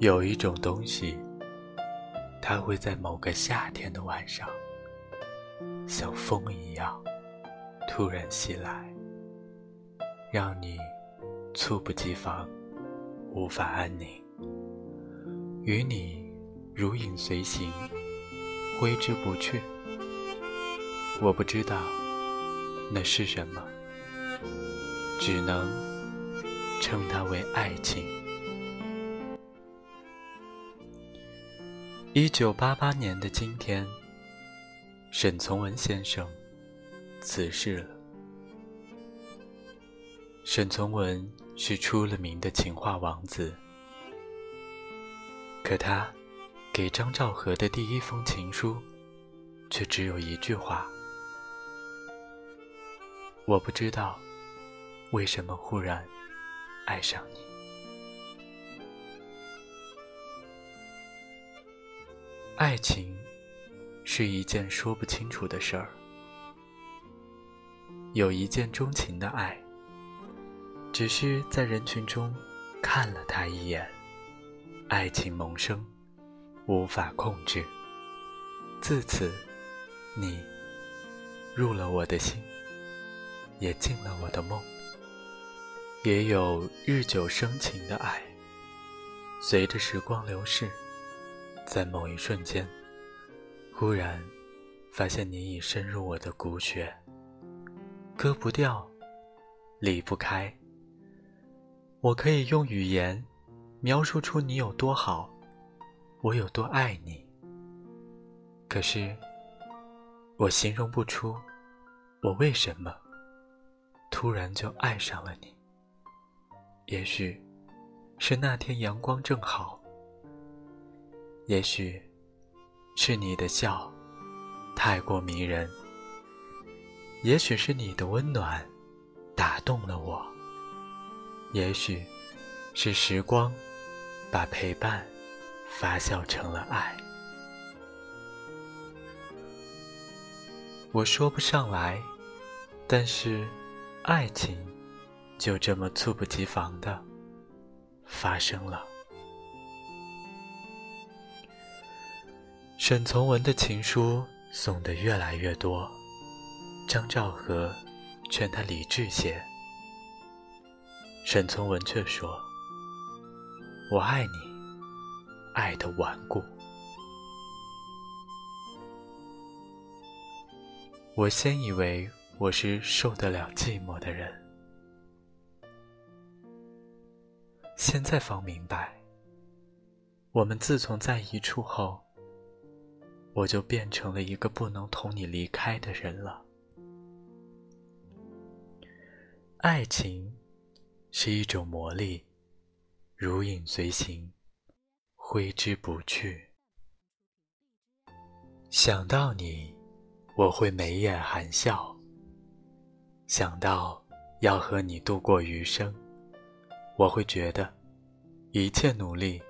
有一种东西，它会在某个夏天的晚上，像风一样突然袭来，让你猝不及防，无法安宁，与你如影随形，挥之不去。我不知道那是什么，只能称它为爱情。一九八八年的今天，沈从文先生辞世了。沈从文是出了名的情话王子，可他给张兆和的第一封情书，却只有一句话：“我不知道为什么忽然爱上你。”爱情是一件说不清楚的事儿。有一见钟情的爱，只是在人群中看了他一眼，爱情萌生，无法控制。自此，你入了我的心，也进了我的梦。也有日久生情的爱，随着时光流逝。在某一瞬间，忽然发现你已深入我的骨血，割不掉，离不开。我可以用语言描述出你有多好，我有多爱你。可是，我形容不出我为什么突然就爱上了你。也许是那天阳光正好。也许是你的笑太过迷人，也许是你的温暖打动了我，也许是时光把陪伴发酵成了爱。我说不上来，但是爱情就这么猝不及防的发生了。沈从文的情书送的越来越多，张兆和劝他理智些，沈从文却说：“我爱你，爱的顽固。”我先以为我是受得了寂寞的人，现在方明白，我们自从在一处后。我就变成了一个不能同你离开的人了。爱情是一种魔力，如影随形，挥之不去。想到你，我会眉眼含笑；想到要和你度过余生，我会觉得一切努力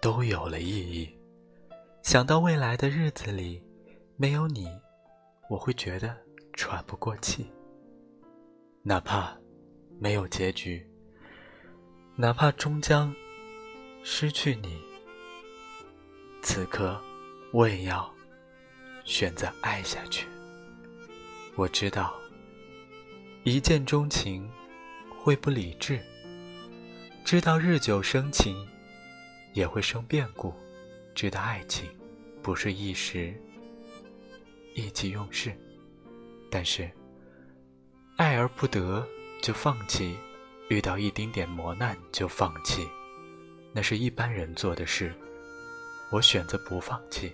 都有了意义。想到未来的日子里没有你，我会觉得喘不过气。哪怕没有结局，哪怕终将失去你，此刻我也要选择爱下去。我知道，一见钟情会不理智，知道日久生情也会生变故。知道爱情不是一时意气用事，但是爱而不得就放弃，遇到一丁点磨难就放弃，那是一般人做的事。我选择不放弃，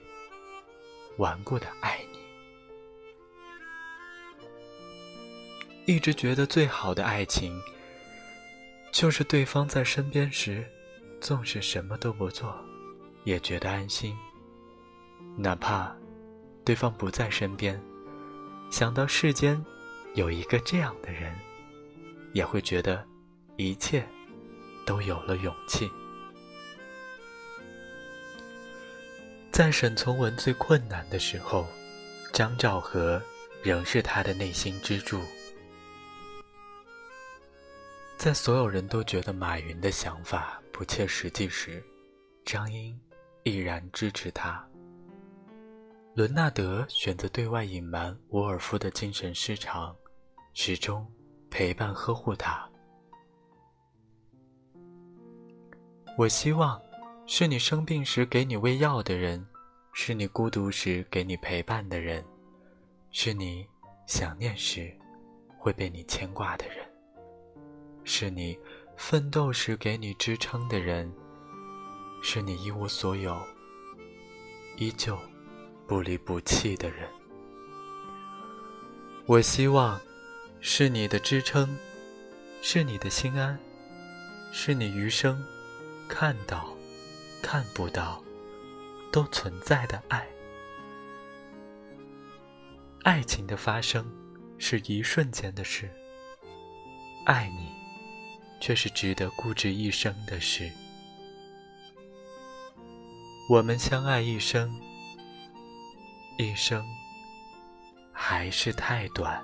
顽固的爱你。一直觉得最好的爱情，就是对方在身边时，纵使什么都不做。也觉得安心，哪怕对方不在身边，想到世间有一个这样的人，也会觉得一切都有了勇气。在沈从文最困难的时候，张兆和仍是他的内心支柱。在所有人都觉得马云的想法不切实际时，张英毅然支持他。伦纳德选择对外隐瞒沃尔夫的精神失常，始终陪伴呵护他。我希望，是你生病时给你喂药的人，是你孤独时给你陪伴的人，是你想念时会被你牵挂的人，是你奋斗时给你支撑的人，是你一无所有依旧不离不弃的人。我希望，是你的支撑，是你的心安，是你余生。看到，看不到，都存在的爱。爱情的发生是一瞬间的事，爱你，却是值得固执一生的事。我们相爱一生，一生还是太短。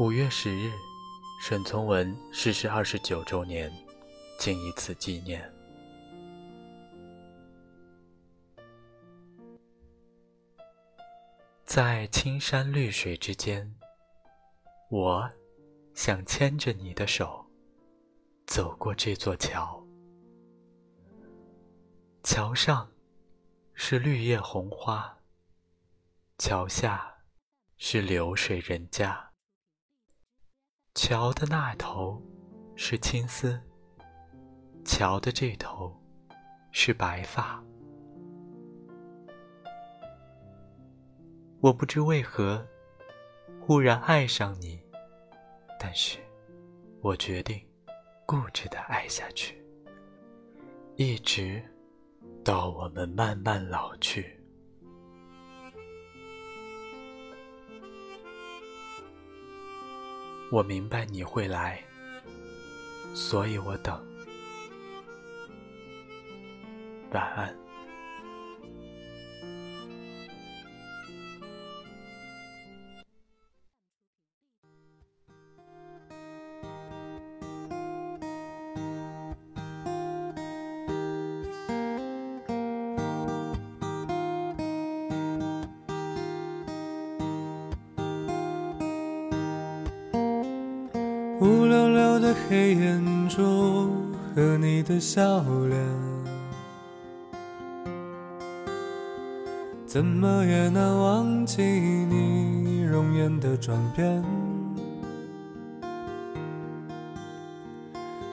五月十日。沈从文逝世二十九周年，谨以此纪念。在青山绿水之间，我想牵着你的手，走过这座桥。桥上是绿叶红花，桥下是流水人家。桥的那头是青丝，桥的这头是白发。我不知为何忽然爱上你，但是我决定固执的爱下去，一直到我们慢慢老去。我明白你会来，所以我等。晚安。乌溜溜的黑眼珠和你的笑脸，怎么也难忘记你容颜的转变。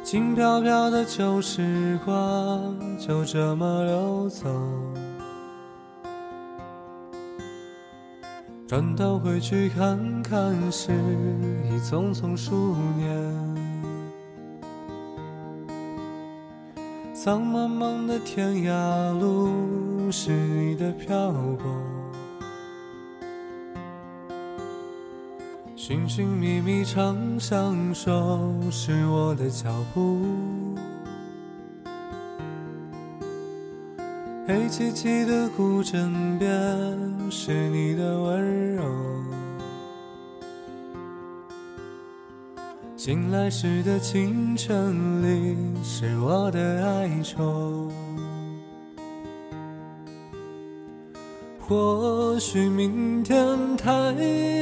轻飘飘的旧时光就这么流走。转头回去看看，时已匆匆数年。苍茫茫的天涯路，是你的漂泊；寻寻觅觅长相守，是我的脚步。黑漆漆的古镇边，是你的温柔；醒来时的清晨里，是我的哀愁。或许明天太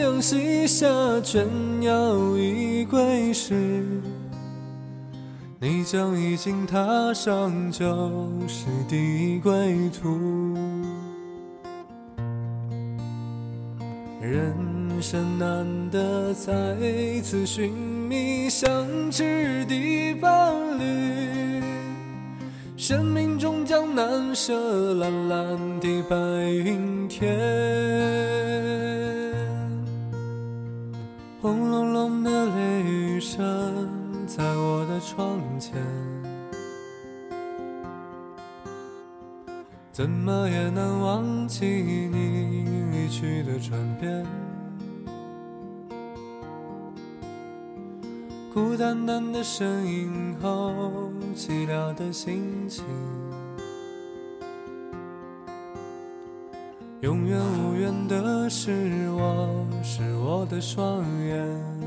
阳西下，倦鸟已归时。你将已经踏上旧时的归途，人生难得再次寻觅相知的伴侣，生命终将难舍蓝蓝的白云天，轰隆隆的雷雨声。在我的窗前，怎么也难忘记你离去的转变。淡淡的身影后，寂寥的心情，永远无缘的是我，是我的双眼。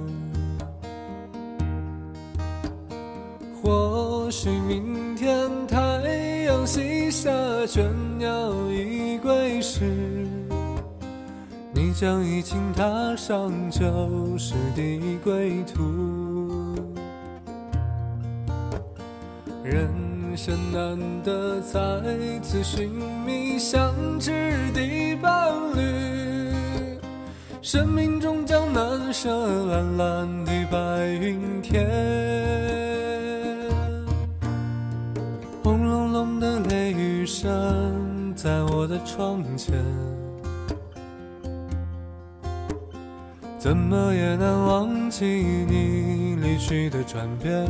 许明天太阳西下，倦鸟已归时，你将已经踏上旧时的归途。人生难得再次寻觅相知的伴侣，生命终将难舍蓝蓝的白云天。雨声在我的窗前，怎么也难忘记你离去的转变。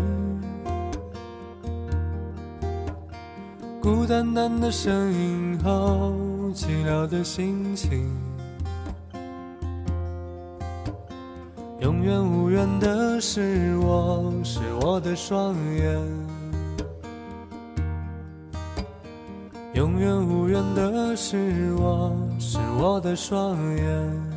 孤单单的身影后，寂寥的心情。永远无缘的是我，是我的双眼。永远无缘的是我，是我的双眼。